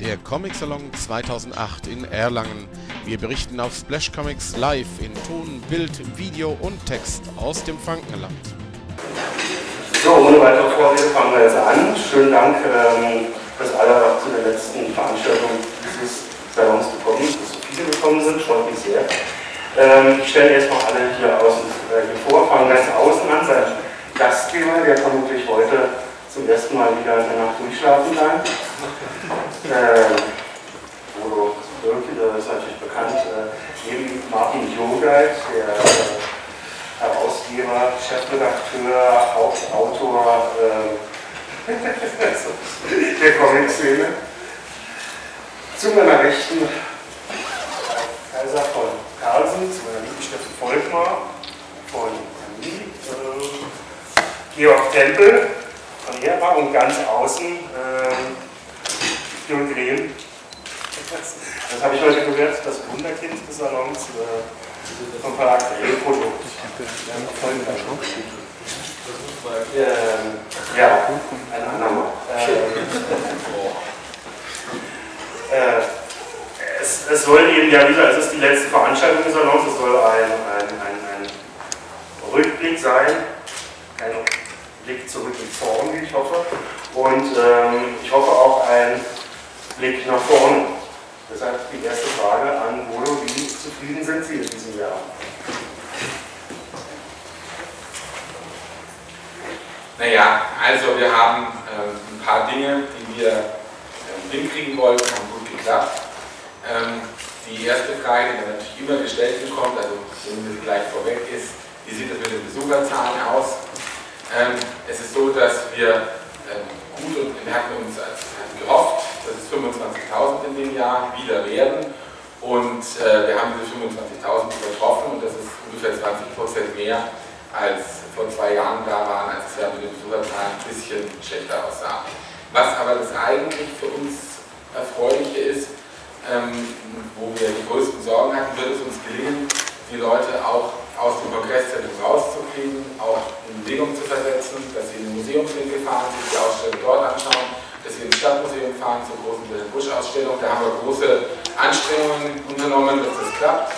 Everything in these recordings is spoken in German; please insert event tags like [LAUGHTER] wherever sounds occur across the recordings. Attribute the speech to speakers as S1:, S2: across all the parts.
S1: der Comic Salon 2008 in Erlangen. Wir berichten auf Splash Comics live in Ton, Bild, Video und Text aus dem Frankenland.
S2: So, ohne weitere Vorrede fangen wir jetzt an. Schönen Dank, ähm, dass alle zu der letzten Veranstaltung dieses Salons gekommen sind, dass so viele gekommen sind, freut mich sehr. Ähm, ich stelle erstmal alle hier außen äh, hier vor, fangen ganz außen an, sein Gastgeber, der vermutlich heute zum ersten Mal wieder in der Nacht durchschlafen kann. Ähm, Bodo Birke, der ist natürlich bekannt, äh, neben Martin Jogalt, der äh, Herausgeber, Chefredakteur, Hauptautor äh, [LAUGHS] der Comic-Szene. Zu meiner Rechten Kaiser von Carlsen, zu meiner Linken Steffen Volkmar von Andi, äh, Georg Tempel von Hera und ganz außen äh, Jürgen Green. Das, das habe ich heute gehört, das Wunderkind des Salons äh, vom Verlag Refoto. Ähm, ja, ein. Ähm, [LAUGHS] äh, es, es, soll eben ja wieder, es ist die letzte Veranstaltung des Salons, es soll ein, ein, ein, ein Rückblick sein, ein Blick zurück in vorn, wie ich hoffe, und ähm, ich hoffe auch ein Blick nach vorne. Deshalb die erste Frage an Bodo, wie zufrieden sind Sie in diesem Jahr?
S3: Naja, also wir haben ähm, ein paar Dinge, die wir ähm, hinkriegen wollten, haben gut geklappt. Ähm, die erste Frage, die natürlich immer gestellt bekommt, also wenn das gleich vorweg ist, wie sieht es mit den Besucherzahlen aus? Ähm, es ist so, dass wir ähm, gut und wir hatten uns als, gehofft, dass es 25.000 in dem Jahr wieder werden und äh, wir haben diese 25.000 übertroffen und das ist ungefähr 20% mehr als vor zwei Jahren da waren, als es ja mit den Besucherzahlen ein bisschen schlechter aussah. Was aber das eigentlich für uns Erfreuliche ist, ähm, wo wir die größten Sorgen hatten, wird es uns gelingen, die Leute auch aus dem Kongresszentrum rauszukriegen, auch in Bewegung zu versetzen, dass sie in den Museumswinkel fahren, sich die Ausstellung dort anschauen, dass sie ins Stadtmuseum fahren zur großen Wilhelm Busch-Ausstellung. Da haben wir große Anstrengungen unternommen, dass das klappt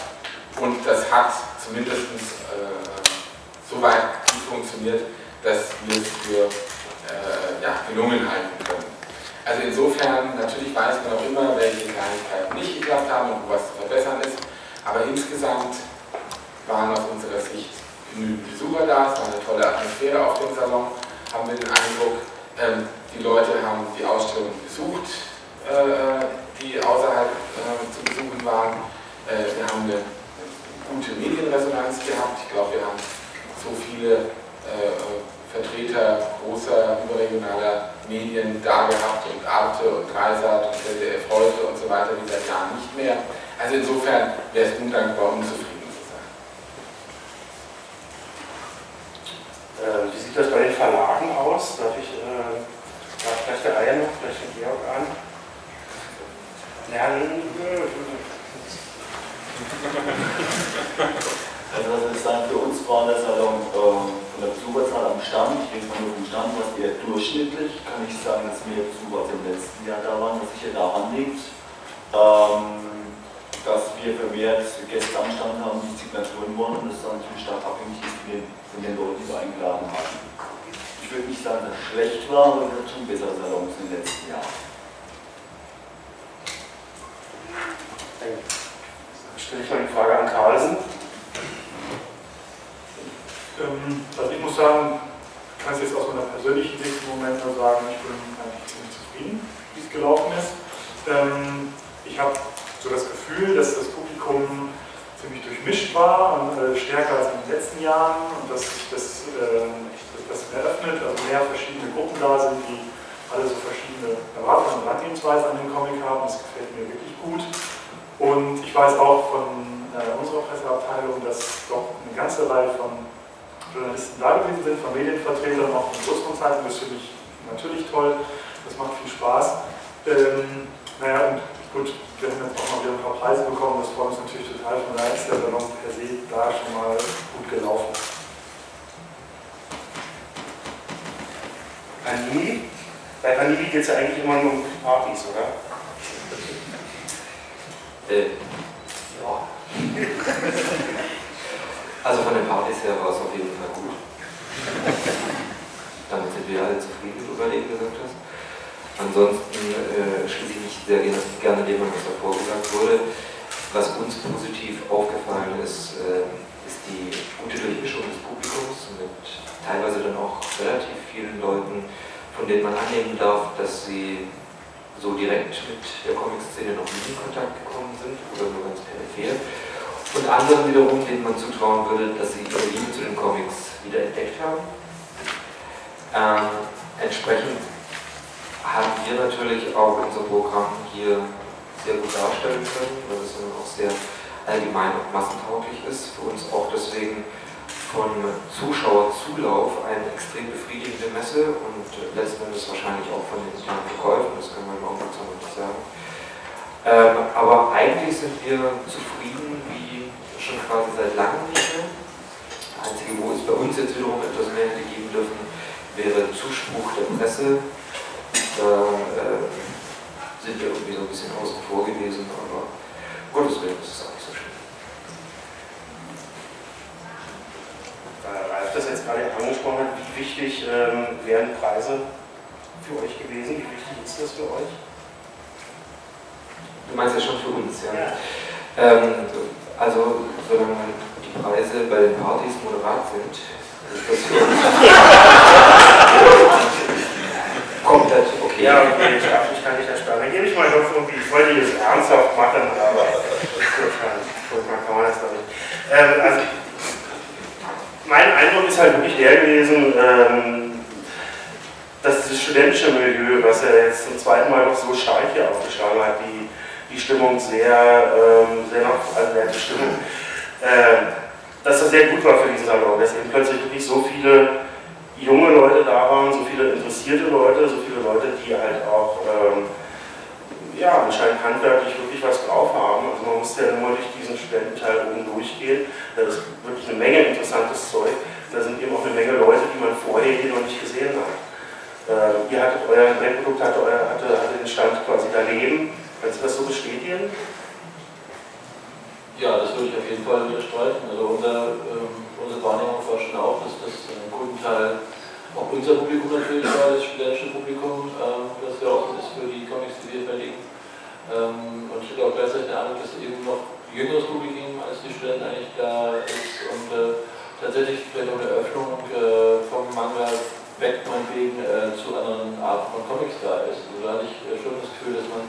S3: und das hat zumindest äh, so weit funktioniert, dass wir es für äh, ja, gelungen halten können. Also insofern, natürlich weiß man auch immer, welche Kleinigkeiten nicht geklappt haben und wo was zu verbessern ist, aber insgesamt waren aus unserer Sicht genügend Besucher da, es war eine tolle Atmosphäre auf dem Salon, haben wir den Eindruck, ähm, die Leute haben die Ausstellung besucht, äh, die außerhalb äh, zu besuchen waren. Äh, wir haben eine gute Medienresonanz gehabt. Ich glaube, wir haben so viele äh, Vertreter großer überregionaler Medien da gehabt und Arte und Dreisat und ZDF heute und so weiter wie seit Jahren nicht mehr. Also insofern wäre es undankbar, unzufrieden zu sein.
S2: Äh, wie sieht das bei den Verlagen aus? Darf ich äh, darf vielleicht der Reihe noch, vielleicht den Georg an? Lernen.
S4: Also was soll ich sagen, für uns war der Salon ähm, von der Besucherzahl am Stand, ich denke mal nur vom Stand, was eher durchschnittlich, kann ich sagen, dass mehr Besucher als im letzten Jahr da waren, was sicher daran liegt, ähm, dass wir vermehrt Gäste am Stand haben, die Signaturen wollen und das dann natürlich stark abhängig ist von den, von den Leuten, die wir eingeladen haben. Ich würde nicht sagen, dass es schlecht war, aber wir hatten schon bessere Salons in den letzten Jahren.
S2: Stelle ich mal die Frage an Carlsen.
S5: Ähm, ich kann es jetzt aus meiner persönlichen Sicht im Moment nur sagen, ich bin eigentlich ziemlich zufrieden, wie es gelaufen ist. Ähm, ich habe so das Gefühl, dass das Publikum ziemlich durchmischt war und äh, stärker als in den letzten Jahren und dass sich das, äh, das eröffnet, also mehr verschiedene Gruppen da sind, die alle so verschiedene Erwartungen und Herangehensweisen an den Comic haben. Das gefällt mir wirklich gut. Und ich weiß auch von äh, unserer Presseabteilung, dass doch eine ganze Reihe von Journalisten da gewesen sind, von Medienvertretern, auch von Großkonzerten. Das finde ich natürlich toll. Das macht viel Spaß. Ähm, naja, und gut, wir haben jetzt auch mal wieder ein paar Preise bekommen. Das freut uns natürlich total. Von daher ist der Salon per se da schon mal gut gelaufen.
S2: Vanilli? Bei Vanilli geht es ja eigentlich immer nur um Partys, oder?
S6: Äh, ja. [LAUGHS] also von den Partys her war es auf jeden Fall gut. [LAUGHS] Damit sind wir alle zufrieden, wie du gerade eben gesagt hast. Ansonsten äh, schließe ich mich sehr gerne, dem, was davor gesagt wurde. Was uns positiv aufgefallen ist, äh, ist die gute Durchmischung des Publikums mit teilweise dann auch relativ vielen Leuten, von denen man annehmen darf, dass sie so direkt mit der Comic-Szene noch nie in Kontakt gekommen sind oder nur ganz peripher. Und anderen wiederum, denen man zutrauen würde, dass sie ihre Liebe zu den Comics wieder entdeckt haben. Ähm, entsprechend haben wir natürlich auch unser Programm hier sehr gut darstellen können, weil es dann auch sehr allgemein und massentauglich ist. Für uns auch deswegen von Zuschauerzulauf eine extrem befriedigende Messe und letzten Endes wahrscheinlich auch von den sozialen Verkäufen, das können wir im Augenblick so nicht sagen. Ähm, aber eigentlich sind wir zufrieden, wie schon quasi seit langem nicht mehr. Das Einzige, wo es bei uns jetzt wiederum etwas mehr hätte geben dürfen, wäre Zuspruch der Presse. Da äh, sind wir irgendwie so ein bisschen außen vor gewesen, aber Gottes Willen ist es auch nicht so schlimm.
S2: Weil Ralf das jetzt gerade angesprochen hat, wie wichtig ähm, wären Preise für euch gewesen? Wie wichtig ist das für euch?
S6: Du meinst ja schon für uns, ja. ja. Ähm, also, solange die Preise bei den Partys moderat sind, ist das für uns [LAUGHS] komplett okay.
S2: Ja, okay, ich, darf, ich kann nicht ersperren. Dann gebe ich mal noch irgendwie, ich wollte das ernsthaft machen, aber man kann man das doch nicht. Ähm, also, mein Eindruck ist halt wirklich der gewesen, ähm, dass dieses studentische Milieu, was er jetzt zum zweiten Mal noch so stark hier aufgeschlagen hat, die, die Stimmung sehr, ähm, sehr noch, also Stimmung, äh, dass das sehr gut war für diesen Salon, dass eben plötzlich wirklich so viele junge Leute da waren, so viele interessierte Leute, so viele Leute, die halt auch ähm, ja, anscheinend handwerklich wirklich was drauf haben. Also man musste ja nur durch diesen Studententeil oben durchgehen. Da ist wirklich eine Menge interessantes Zeug. Da sind eben auch eine Menge Leute, die man vorher hier noch nicht gesehen hat. Äh, ihr hattet euer Brennprodukt hatte, hatte, hatte den Stand quasi daneben. Kannst du das so bestätigen?
S4: Ja, das würde ich auf jeden Fall unterstreichen. Also unser, ähm, unsere Wahrnehmung war schon auch, dass das einen guten Teil auch unser Publikum natürlich war, das studentische Publikum, ähm, das ja auch ist für die Comics, die wir verlegen. Ähm, und ich hatte auch gleichzeitig den Eindruck, dass eben noch jüngeres Publikum als die Studenten eigentlich da ist und äh, tatsächlich vielleicht auch eine Öffnung äh, vom Manga weg meinetwegen äh, zu anderen Arten von Comics da ist. Also da hatte ich äh, schon das Gefühl, dass man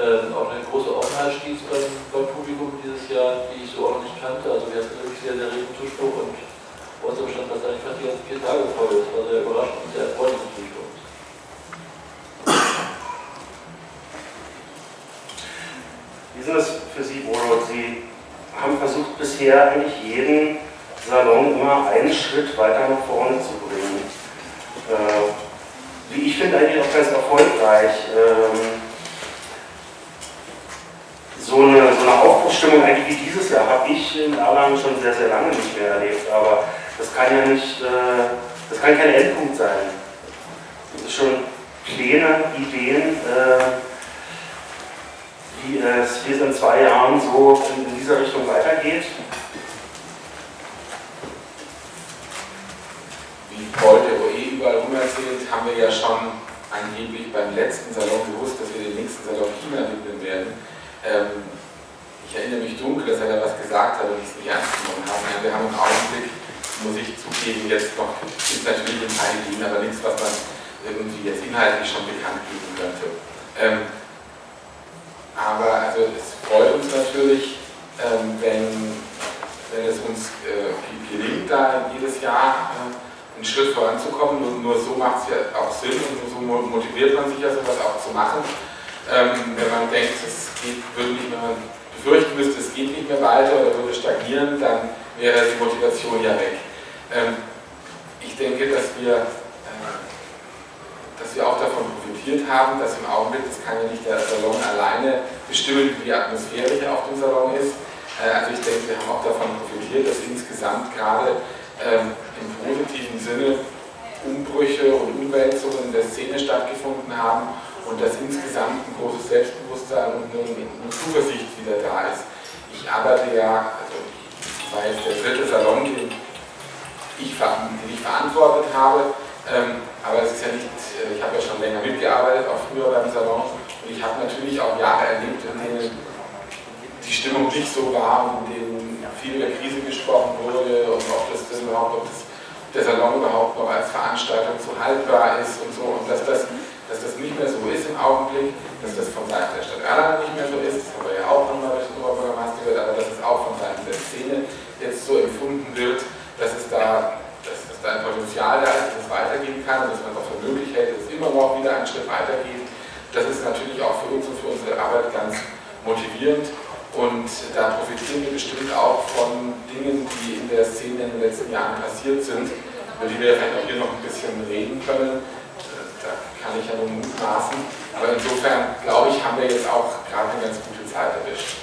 S4: ähm, auch eine große Offenheit stieß beim, beim, Publikum dieses Jahr, die ich so auch nicht kannte. Also wir hatten wirklich sehr, sehr regen Zuspruch und bei uns Stand war eigentlich fast die ganzen vier Tage voll. Das war sehr überraschend und sehr erfreulich natürlich für uns.
S2: Wie ist das für Sie, Bodo? Sie haben versucht, bisher eigentlich jeden Salon immer einen Schritt weiter nach vorne zu bringen. Äh, wie ich finde, eigentlich auch ganz erfolgreich. Ähm, so eine, so eine Aufbruchsstimmung eigentlich wie dieses Jahr habe ich in Erlangen schon sehr, sehr lange nicht mehr erlebt. Aber das kann ja nicht, äh, das kann kein Endpunkt sein. Das ist schon Pläne, Ideen, äh, wie, es, wie in zwei Jahren so in, in dieser Richtung weitergeht.
S3: Wie heute, wo eh überall rum erzählt, haben wir ja schon angeblich beim letzten Salon gewusst, dass wir den nächsten Salon China widmen werden. Ähm, ich erinnere mich dunkel, dass er da was gesagt hat und ich es nicht ernst genommen habe. Ja, wir haben im Augenblick, muss ich zugeben, jetzt noch, gibt natürlich ein paar Ideen, aber nichts, was man irgendwie jetzt inhaltlich schon bekannt geben könnte. Ähm, aber also es freut uns natürlich, ähm, wenn, wenn es uns äh, gelingt, da jedes Jahr äh, einen Schritt voranzukommen. Nur, nur so macht es ja auch Sinn und nur so motiviert man sich ja sowas auch zu machen. Ähm, wenn man denkt, es geht, würde nicht mehr, befürchten müsste, es geht nicht mehr weiter oder würde stagnieren, dann wäre die Motivation ja weg. Ähm, ich denke, dass wir, äh, dass wir auch davon profitiert haben, dass im Augenblick, das kann ja nicht der Salon alleine bestimmen, wie die Atmosphäre hier auf dem Salon ist. Äh, also ich denke, wir haben auch davon profitiert, dass insgesamt gerade ähm, im positiven Sinne Umbrüche und Umwälzungen in der Szene stattgefunden haben und dass insgesamt ein großes Selbstbewusstsein und eine Zuversicht wieder da ist. Ich arbeite ja, also ich war jetzt der dritte Salon, den ich, den ich verantwortet habe, ähm, aber es ist ja nicht, äh, ich habe ja schon länger mitgearbeitet, auch früher beim Salon, und ich habe natürlich auch Jahre erlebt, in denen die Stimmung nicht so war in denen viel über Krise gesprochen wurde und ob das, das überhaupt, ob das, der Salon überhaupt noch als Veranstaltung so haltbar ist und so, und dass das, dass das nicht mehr so ist im Augenblick, dass das von Seiten der Stadt Erlangen nicht mehr so ist, das haben wir ja auch nochmal durch den Oberbürgermeister gehört, aber dass es auch von Seiten der Szene jetzt so empfunden wird, dass es da da ein Potenzial da ist, dass es weitergehen kann und dass man es auch für möglich hält, dass es immer noch wieder einen Schritt weitergeht. Das ist natürlich auch für uns und für unsere Arbeit ganz motivierend und da profitieren wir bestimmt auch von Dingen, die in der Szene in den letzten Jahren passiert sind, über die wir vielleicht auch hier noch ein bisschen reden können. Da kann ich ja nur mutmaßen. Aber insofern, glaube ich, haben wir jetzt auch gerade eine ganz gute Zeit erwischt.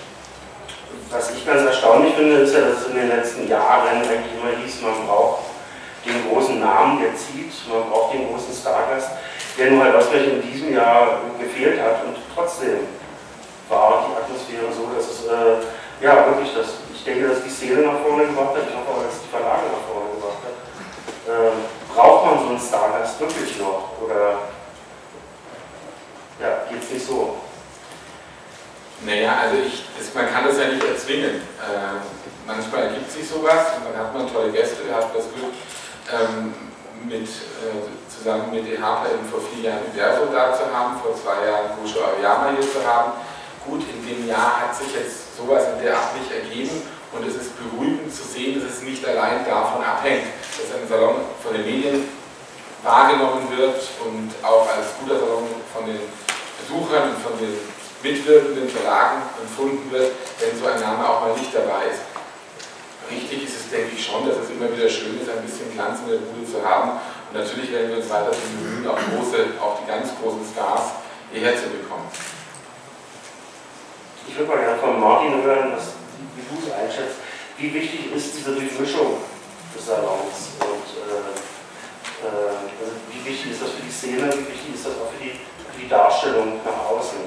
S2: Was ich ganz erstaunlich finde, ist ja, dass es in den letzten Jahren eigentlich immer hieß, man braucht den großen Namen, der zieht, man braucht den großen Stargast, der nur halt ausgerechnet in diesem Jahr gefehlt hat und trotzdem war die Atmosphäre so, dass es, äh, ja wirklich, dass, ich denke, dass die Szene nach vorne gebracht hat, ich hoffe auch, dass die Verlage nach vorne gebracht hat. Ähm, braucht man so einen Stargast wirklich noch oder ja, geht es nicht so?
S3: Naja, also ich, das, man kann das ja nicht erzwingen. Äh, manchmal ergibt sich sowas und dann hat man tolle Gäste, hat das Glück, ähm, mit, äh, zusammen mit EHPA eben vor vier Jahren Universo da zu haben, vor zwei Jahren Gosho Aoyama hier zu haben. Gut, in dem Jahr hat sich jetzt sowas in der Art nicht ergeben und es ist beruhigend zu sehen, dass es nicht allein davon abhängt, dass ein Salon von den Medien wahrgenommen wird und auch als guter Salon von den Besuchern und von den mitwirkenden Verlagen empfunden wird, wenn so ein Name auch mal nicht dabei ist richtig ist es, denke ich, schon, dass es immer wieder schön ist, ein bisschen Glanz in der Bude zu haben. Und natürlich werden wir uns weiter bemühen, auch, große, auch die ganz großen Stars hierher zu bekommen.
S2: Ich würde mal gerne von Martin hören, was, wie du es einschätzt. Wie wichtig ist diese Durchmischung des Salons? Und äh, äh, wie wichtig ist das für die Szene? Wie wichtig ist das auch für die, für die Darstellung nach außen?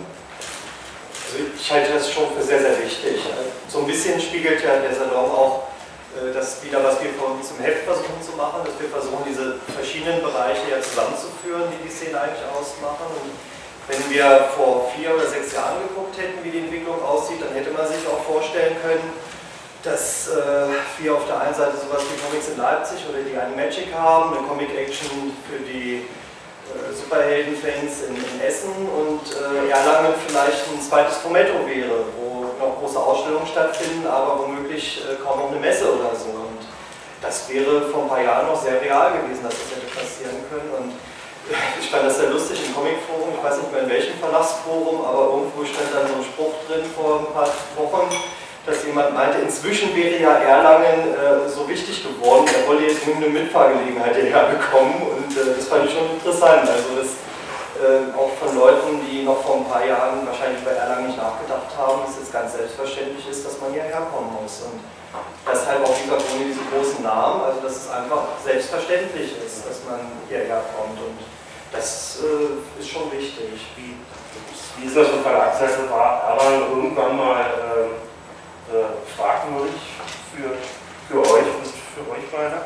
S7: Also ich halte das schon für sehr, sehr wichtig. So ein bisschen spiegelt ja der Salon auch äh, das wieder, was wir von zum Heft versuchen zu machen, dass wir versuchen, diese verschiedenen Bereiche ja zusammenzuführen, die die Szene eigentlich ausmachen. Und wenn wir vor vier oder sechs Jahren geguckt hätten, wie die Entwicklung aussieht, dann hätte man sich auch vorstellen können, dass äh, wir auf der einen Seite sowas wie Comics in Leipzig oder die Animagic haben, eine Comic-Action für die äh, Superhelden-Fans in, in, Essen und äh, Erlangen vielleicht ein zweites Prometto wäre, wo noch große Ausstellungen stattfinden, aber womöglich äh, kaum noch eine Messe oder so. Und das wäre vor ein paar Jahren noch sehr real gewesen, dass das hätte passieren können. Und ich fand das sehr lustig im Comicforum, ich weiß nicht mehr in welchem Verlagsforum, aber irgendwo stand dann so ein Spruch drin vor ein paar Wochen, dass jemand meinte, inzwischen wäre ja Erlangen äh, so wichtig geworden, er wolle jetzt eine Mitfahrgelegenheit hierher bekommen und äh, das fand ich schon interessant. Also das äh, auch von Leuten, die noch vor ein paar Jahren wahrscheinlich bei Erlangen nicht nachgedacht haben, dass es ganz selbstverständlich ist, dass man hierher kommen muss. Und deshalb auch dieser ohne diese großen Namen, also dass es einfach selbstverständlich ist, dass man hierher kommt. Und das äh, ist schon wichtig.
S2: Wie, wie ist das von Verlagsseite? War Erlangen irgendwann mal äh, äh, fragwürdig für, für euch und für euch beide?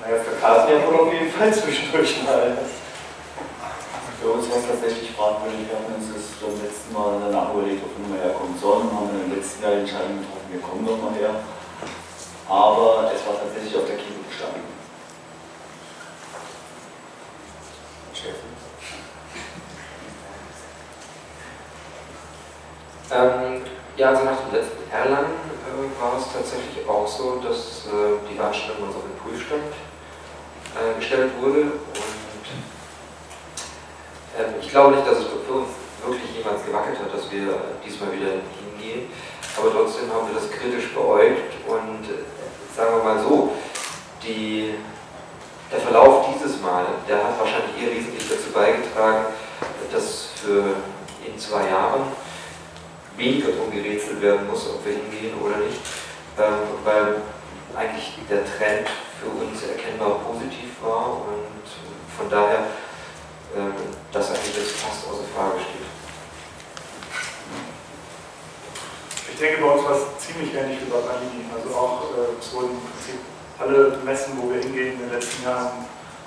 S7: Naja, für Carsten wohl auf jeden Fall zwischendurch mal.
S4: Für uns war es tatsächlich fragwürdig. Wir haben uns das beim letzten Mal danach überlegt, ob wir mal herkommen sollen. Wir haben im letzten Jahr die Entscheidung getroffen, wir kommen doch mal her. Aber es war tatsächlich auf der Kippe gestanden.
S6: Ähm, ja, also nach dem letzten Erlangen äh, war es tatsächlich auch so, dass äh, die Veranstaltung uns auf den Prüfstand äh, gestellt wurde und ich glaube nicht, dass es für uns wirklich jemals gewackelt hat, dass wir diesmal wieder hingehen. Aber trotzdem haben wir das kritisch beäugt und äh, sagen wir mal so, die, der Verlauf dieses Mal, der hat wahrscheinlich eher wesentlich dazu beigetragen, dass für in zwei Jahren weniger darum gerätselt werden muss, ob wir hingehen oder nicht, ähm, weil eigentlich der Trend für uns erkennbar positiv war und von daher ähm, das eigentlich jetzt fast außer Frage steht.
S5: Ich denke, bei uns war es ziemlich ähnlich wie bei Panini. Also auch äh, es wurden im Prinzip alle Messen, wo wir hingehen, in den letzten Jahren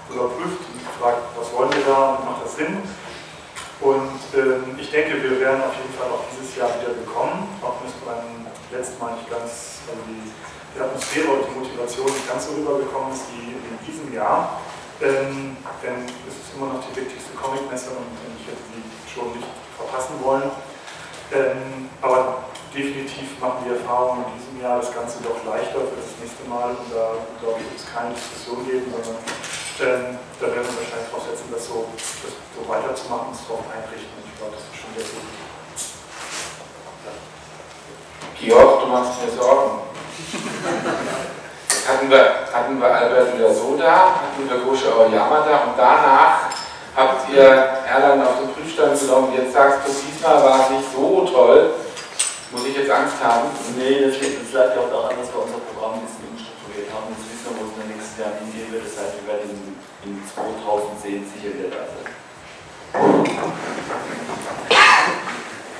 S5: überprüft und gefragt, was wollen wir da und macht das Sinn? Und ähm, ich denke, wir werden auf jeden Fall auch dieses Jahr wieder bekommen, auch wenn es beim letzten Mal nicht ganz, also die, die Atmosphäre und die Motivation nicht ganz so rübergekommen ist wie in diesem Jahr. Ähm, denn es ist immer noch die wichtigste Comicmesse und ich hätte sie schon nicht verpassen wollen. Ähm, aber definitiv machen die Erfahrungen in diesem Jahr das Ganze doch leichter für das nächste Mal und da, glaube ich, wird es keine Diskussion geben, sondern ähm, da werden wir wahrscheinlich drauf setzen, das so, das so weiterzumachen es darauf einrichten. Und ich glaube, das ist schon sehr gut.
S3: Georg, du machst mir Sorgen. [LAUGHS] Hatten wir, hatten wir Albert wieder so da, hatten wir Gosche Aoyama da und danach habt ihr Erlangen auf den Prüfstand genommen. Jetzt sagst du, diesmal war es nicht so toll. Muss ich jetzt Angst haben?
S4: Nee, das liegt, das ja auch daran, dass wir unser Programm ein bisschen umstrukturiert haben. Jetzt wissen wir, wo es in den nächsten Jahren hingehen wird. Das heißt, wir werden in, in 2010 sicher wieder da sein.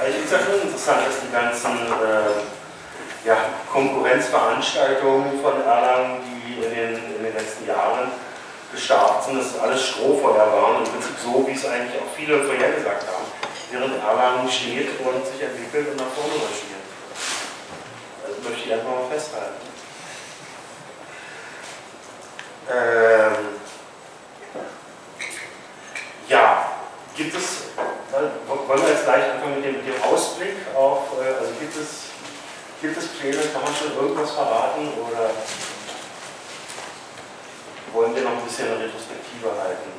S2: Also ich finde es ja schon interessant, dass die ganzen äh, ja, Konkurrenzveranstaltungen von Erlangen, die in den, in den letzten Jahren gestartet sind, dass alles Strohfeuer waren. Im Prinzip so, wie es eigentlich auch viele vorhergesagt haben während Erlangen steht und sich entwickelt und nach vorne marschiert. Also möchte ich einfach mal festhalten. Ähm, ja, gibt es, wollen wir jetzt gleich anfangen mit dem, mit dem Ausblick auf, äh, also gibt es, gibt es Pläne, kann man schon irgendwas verraten oder wollen wir noch ein bisschen eine Retrospektive halten?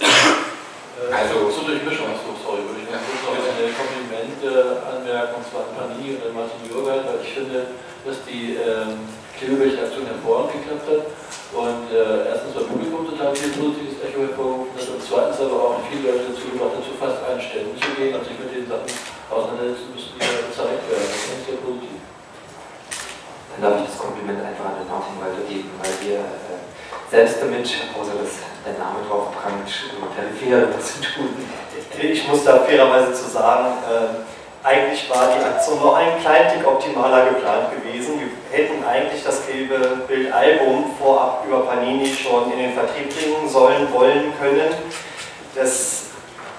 S8: Äh, also zur Durchmischung, so, sorry, würde ich ganz kurz noch eine Komplimente anmerken, und zwar an Pani und an Martin Jürgen, weil ich finde, dass die ähm, Klebebildaktion hervorragend geklappt hat und äh, erstens beim Publikum total viel positives Echo hervorgerufen hat und zweitens aber auch viele Leute dazu gebracht hat, zu fast allen Ständen zu gehen und sich mit den Sachen auseinandersetzen müssen, die da gezeigt werden. Das ich sehr positiv.
S6: Dann darf ich das Kompliment einfach an den Martin weitergeben, weil wir äh, selbst damit, außer dass der Name drauf prangt, peripher was [LAUGHS] zu tun.
S7: Ich muss da fairerweise zu sagen, äh, eigentlich war die Aktion noch ein klein Tick optimaler geplant gewesen. Wir hätten eigentlich das gelbe Bildalbum vorab über Panini schon in den Vertrieb bringen sollen, wollen können. Das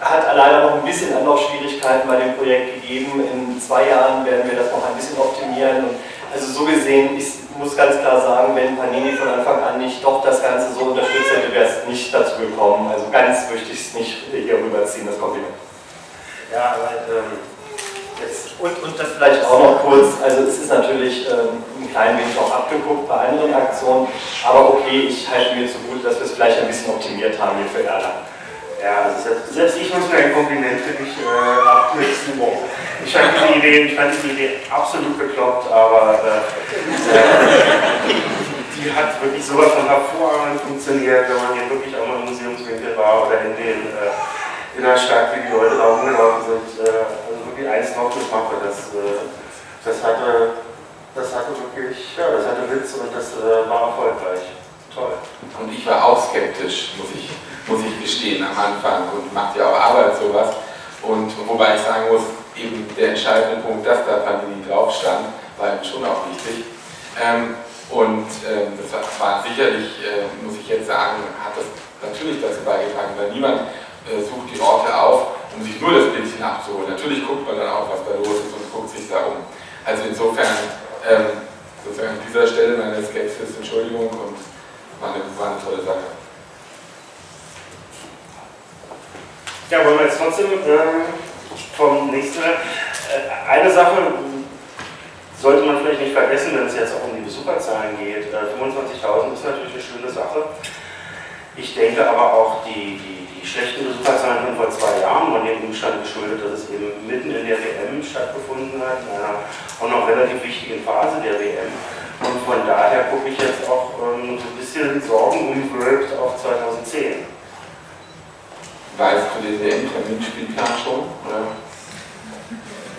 S7: hat leider noch ein bisschen Anlaufschwierigkeiten bei dem Projekt gegeben. In zwei Jahren werden wir das noch ein bisschen optimieren. Und also so gesehen, ich muss ganz klar sagen, wenn Panini von Anfang an nicht doch das Ganze so unterstützt hätte, wäre es nicht dazu gekommen. Also ganz möchte ich es nicht hier rüberziehen, das Kompliment.
S2: Ja, aber ähm,
S7: jetzt. Und, und das vielleicht auch noch kurz, also es ist natürlich ähm, ein klein wenig auch abgeguckt bei anderen Aktionen, aber okay, ich halte mir zugute, dass wir es vielleicht ein bisschen optimiert haben hier für Erlangen.
S2: Ja, also selbst, selbst ich muss mir ein Kompliment für dich äh, abknüpfen. Ich fand diese Idee, ich fand diese Idee absolut bekloppt, aber äh, äh, die hat wirklich sowas von hervorragend funktioniert, wenn man hier wirklich auch mal im Museumswinkel war oder in den äh, in der Stadt, wie die Leute da rumgelaufen sind. Äh, also wirklich eins drauf Mappe, das, äh, das hatte das hatte wirklich, ja, das hatte Witz und das war erfolgreich. Toll.
S3: Und ich war auch skeptisch, muss ich muss ich gestehen, am Anfang und macht ja auch Arbeit sowas. Und wobei ich sagen muss, eben der entscheidende Punkt, dass da Pandemie drauf stand, war eben schon auch wichtig. Ähm, und ähm, das war sicherlich, äh, muss ich jetzt sagen, hat das natürlich dazu beigetragen, weil niemand äh, sucht die Orte auf, um sich nur das Bildchen abzuholen. Natürlich guckt man dann auch, was da los ist und guckt sich da um. Also insofern, ähm, sozusagen an dieser Stelle meine Skepsis, Entschuldigung und war eine, war eine tolle Sache.
S2: Ja, wollen wir jetzt trotzdem ähm, vom nächsten. Äh, eine Sache sollte man vielleicht nicht vergessen, wenn es jetzt auch um die Besucherzahlen geht. Äh, 25.000 ist natürlich eine schöne Sache. Ich denke aber auch, die, die, die schlechten Besucherzahlen von vor zwei Jahren waren dem Umstand geschuldet, dass es eben mitten in der WM stattgefunden hat, in einer auch noch relativ wichtigen Phase der WM. Und von daher gucke ich jetzt auch ähm, so ein bisschen sorgenumwölkt auf 2010.
S3: Weißt du den WM-Terminspielplan schon? Oder?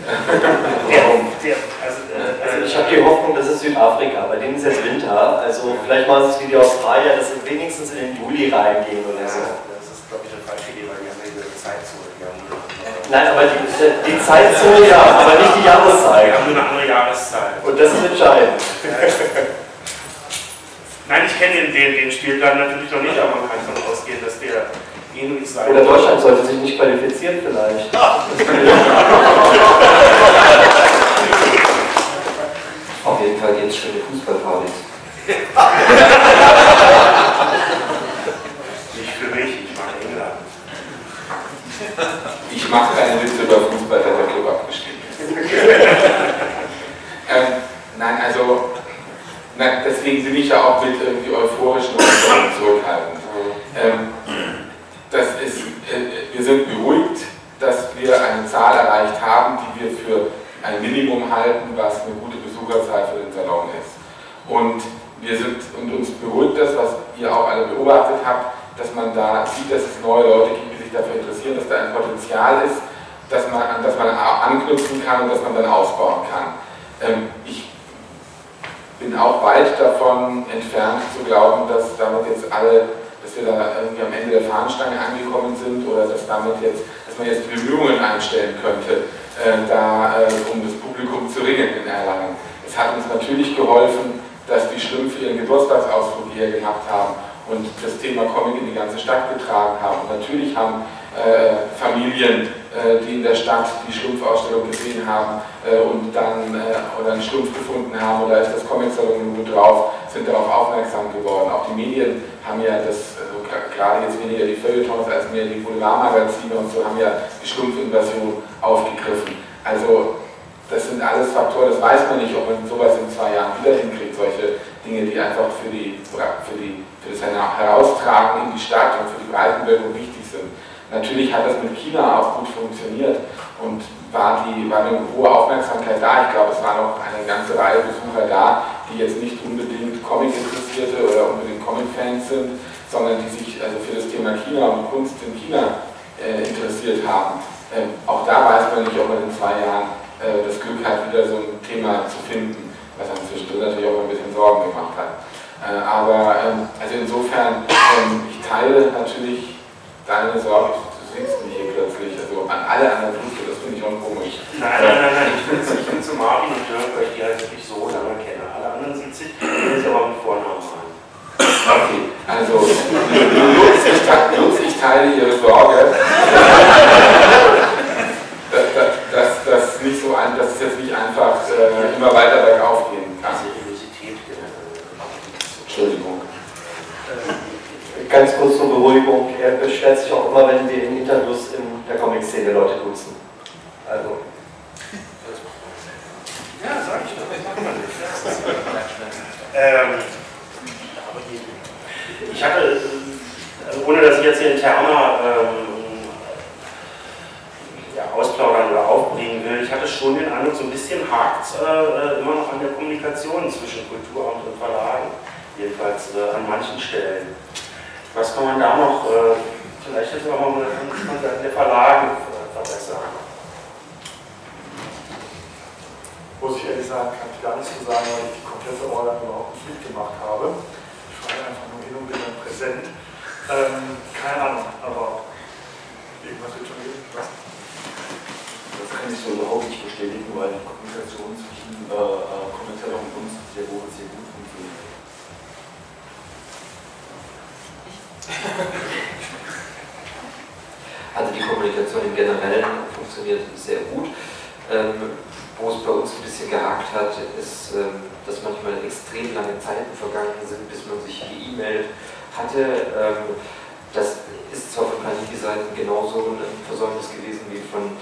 S7: Der, der, also, äh, also ich habe die Hoffnung, das ist Südafrika, bei denen ist jetzt Winter. Also vielleicht machen sie es wie die Australier, dass sie wenigstens in den Juli reingehen oder so.
S2: Das ist, glaube ich, wir haben ja die Zeitzone. Wir haben eine andere-
S7: Nein, aber die, die Zeitzone ja, aber nicht die
S2: wir
S7: Jahreszeit.
S2: haben nur eine andere Jahreszeit.
S7: Und das ist entscheidend.
S2: Nein, ich kenne den, den, den Spielplan natürlich noch nicht, aber man kann davon ausgehen, dass
S7: Oder Deutschland sollte sich nicht qualifizieren vielleicht. [LAUGHS]
S6: Auf jeden Fall es schöne Fußballpartys.
S2: Nicht für mich, ich mag England.
S3: Ich mache keine Witze über Fußball, hat der Club abgestimmt. [LAUGHS] ähm, nein, also nein, deswegen bin ich ja auch mit irgendwie euphorischen Äußerungen zurückhaltend. Ähm, das ist, äh, wir sind beruhigt, dass wir eine Zahl erreicht haben, die wir für ein Minimum halten, was eine gute Besucherzahl für den Salon ist. Und wir sind und uns beruhigt das, was ihr auch alle beobachtet habt, dass man da sieht, dass es neue Leute gibt, die sich dafür interessieren, dass da ein Potenzial ist, dass man, an das man anknüpfen kann und das man dann ausbauen kann. Ähm, ich bin auch weit davon entfernt zu glauben, dass damit jetzt alle, dass wir da irgendwie am Ende der Fahnenstange angekommen sind oder dass damit jetzt, dass man jetzt Bemühungen einstellen könnte, äh, da äh, um das Publikum zu ringen in Erlangen. Es hat uns natürlich geholfen, dass die Schlümpfe ihren Geburtstagsausflug hierher gemacht haben und das Thema Comic in die ganze Stadt getragen haben. Und natürlich haben äh, Familien, die in der Stadt die Schlumpfausstellung gesehen haben äh, und dann äh, oder einen Schlumpf gefunden haben oder ist das Comic-Salon drauf, sind darauf aufmerksam geworden. Auch die Medien haben ja das, also gerade jetzt weniger die Feuilletons als mehr die Boulevardmagazine und so haben ja die Schlumpfinvasion aufgegriffen. Also das sind alles Faktoren, das weiß man nicht, ob man sowas in zwei Jahren wieder hinkriegt, solche Dinge, die einfach für, die, für, die, für das Heraustragen in die Stadt und für die Breitenbildung wichtig sind. Natürlich hat das mit China auch gut funktioniert und war, die, war eine hohe Aufmerksamkeit da. Ich glaube, es waren auch eine ganze Reihe Besucher da, die jetzt nicht unbedingt Comic-Interessierte oder unbedingt Comic-Fans sind, sondern die sich also für das Thema China und Kunst in China äh, interessiert haben. Ähm, auch da weiß man nicht, ob man in zwei Jahren äh, das Glück hat, wieder so ein Thema zu finden, was einem zwischendrin natürlich auch ein bisschen Sorgen gemacht hat. Äh, aber ähm, also insofern, ähm, ich teile natürlich deine Sorge, alle anderen Fußball, das finde ich auch komisch.
S2: Nein, nein, nein, nein, ich bin, ich bin zu Martin und Jörg, weil ich die halt wirklich so lange kenne. Alle anderen sind sich, ich aber mit Vornamen an.
S3: Okay, also Lutz, ich, Lutz, ich teile Ihre Sorge, dass, dass, dass, dass, nicht so ein, dass es jetzt nicht einfach äh, immer weiter bergauf gehen kann.
S2: Seriosität generell.
S3: Entschuldigung.
S7: Ganz kurz zur Beruhigung, er beschwert sich auch immer, wenn wir in Interviews in der Comic-Szene Leute duzen. Also,
S2: Ja, sag ich doch, das machen wir nicht. ähm, ich hatte, also ohne dass ich jetzt hier interner ähm, ja, ausplaudern oder aufbringen will, ich hatte schon den Eindruck, so ein bisschen hakt es äh, immer noch an der Kommunikation zwischen Kulturamt und Verlagen, jedenfalls äh, an manchen Stellen. Was kann man da noch, äh, vielleicht jetzt auch mal von Seiten der Verlage äh, verbessern?
S5: Muss ich ehrlich sagen, kann ich gar nicht so sagen, weil ich die komplette Orga überhaupt nicht mitgemacht habe. Ich fahre einfach nur hin und bin dann präsent. Ähm, keine Ahnung, aber irgendwas wird schon gehen. Was?
S4: Das kann ich so überhaupt nicht bestätigen, weil die Kommunikation zwischen äh, äh, Kommentar und uns sehr wohl sehr gut funktioniert.
S6: Also die Kommunikation im Generellen funktioniert sehr gut. Ähm, wo es bei uns ein bisschen gehakt hat, ist, ähm, dass manchmal extrem lange Zeiten vergangen sind, bis man sich geemailt hatte. Ähm, das ist zwar von Panini-Seiten genauso ein Versäumnis gewesen wie von,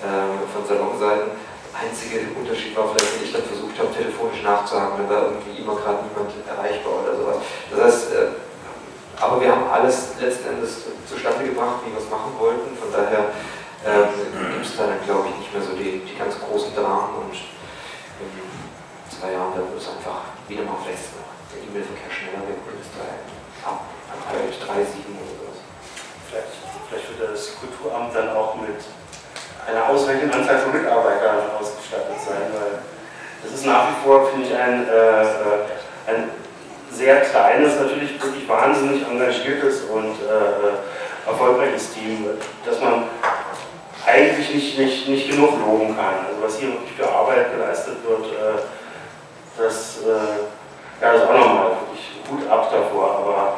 S6: ähm, von Salonseiten. Einzige Unterschied war vielleicht, wenn ich dann versucht habe, telefonisch nachzuhaken, dann war irgendwie immer gerade niemand erreichbar oder sowas. Das heißt, äh, aber wir haben alles letzten Endes zustande gebracht, wie wir es machen wollten. Von daher ähm, gibt es da dann, glaube ich, nicht mehr so die, die ganz großen Dramen und in zwei Jahren werden wir es einfach wieder mal vielleicht der E-Mail-Verkehr schneller werden bis drei, ab, ab halb drei, sieben oder sowas.
S2: Vielleicht, vielleicht wird das Kulturamt dann auch mit einer ausreichenden Anzahl von Mitarbeitern ausgestattet sein, weil das ist nach wie vor, finde ich, ein, äh, äh, ein sehr kleines, natürlich wirklich wahnsinnig engagiertes und äh, erfolgreiches Team, dass man eigentlich nicht, nicht, nicht genug loben kann. Also was hier wirklich für Arbeit geleistet wird, äh, das, äh, ja, ist auch nochmal wirklich gut ab davor, aber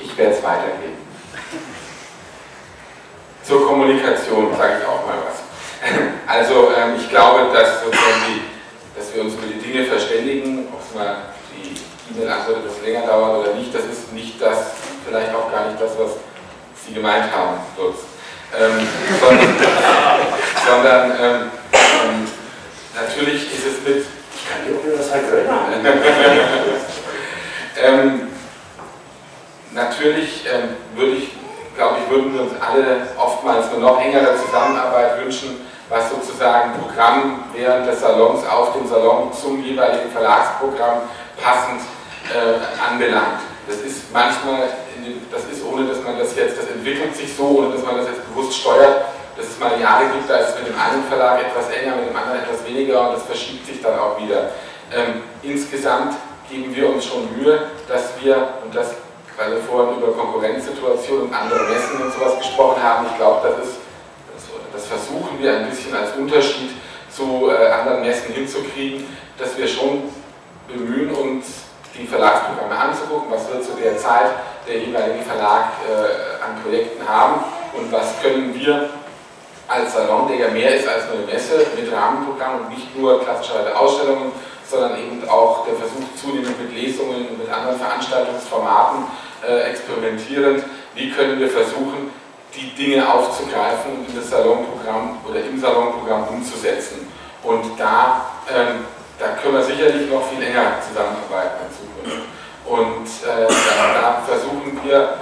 S3: ich werde es weitergeben. Zur Kommunikation sage ich auch mal was. Also ähm, ich glaube, dass, die, dass wir uns über die Dinge verständigen, ob es mal die E-Mail-Antwort etwas länger dauert oder nicht, das ist nicht das, vielleicht auch gar nicht das, was Sie gemeint haben, Lutz. Ähm, sondern, sondern ähm, ähm, natürlich ist es mit.
S2: Ich kann dir auch das halt hören.
S3: ähm, natürlich ähm, würde ich, glaube ich, würden wir uns alle oftmals eine noch engere Zusammenarbeit wünschen, was sozusagen Programm während des Salons auf dem Salon zum jeweiligen Verlagsprogramm passend äh, anbelangt. Das ist manchmal, das ist ohne dass man das jetzt, das entwickelt sich so, ohne dass man das jetzt bewusst steuert, dass es mal Jahre gibt, da ist es mit dem einen Verlag etwas enger, mit dem anderen etwas weniger und das verschiebt sich dann auch wieder. Ähm, insgesamt geben wir uns schon Mühe, dass wir, und das, weil wir Konkurrenzsituationen und andere Messen und sowas gesprochen haben, ich glaube, das das, versuchen wir ein bisschen als Unterschied zu äh, anderen Messen hinzukriegen, dass wir schon bemühen, uns die Verlagsprogramme anzugucken, was wird zu der Zeit der jeweilige Verlag äh, an Projekten haben und was können wir als Salon, der ja mehr ist als nur eine Messe, mit Rahmenprogrammen und nicht nur klassischerweise Ausstellungen, sondern eben auch der Versuch zunehmend mit Lesungen und mit anderen Veranstaltungsformaten äh, experimentierend, wie können wir versuchen, die Dinge aufzugreifen und in das Salonprogramm oder im Salonprogramm umzusetzen. Und da ähm, da können wir sicherlich noch viel enger zusammenarbeiten in Zukunft. Und äh, da, versuchen wir,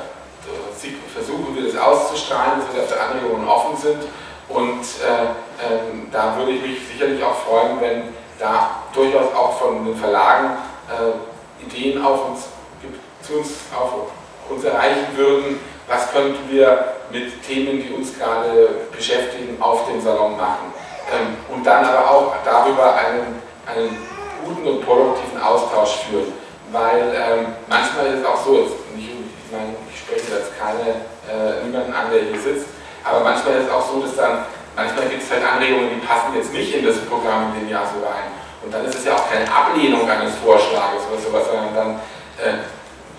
S3: versuchen wir das auszustrahlen, dass wir dafür Anregungen offen sind. Und äh, äh, da würde ich mich sicherlich auch freuen, wenn da durchaus auch von den Verlagen äh, Ideen auf uns, zu uns, auf uns erreichen würden, was könnten wir mit Themen, die uns gerade beschäftigen, auf dem Salon machen. Und dann aber auch darüber einen einen guten und produktiven Austausch führen. Weil ähm, manchmal ist es auch so, ich, ich meine, ich spreche jetzt keine, äh, niemanden an, der hier sitzt, aber manchmal ist es auch so, dass dann, manchmal gibt es halt Anregungen, die passen jetzt nicht in das Programm in dem Jahr so rein. Und dann ist es ja auch keine Ablehnung eines Vorschlages oder sowas, sondern dann, äh,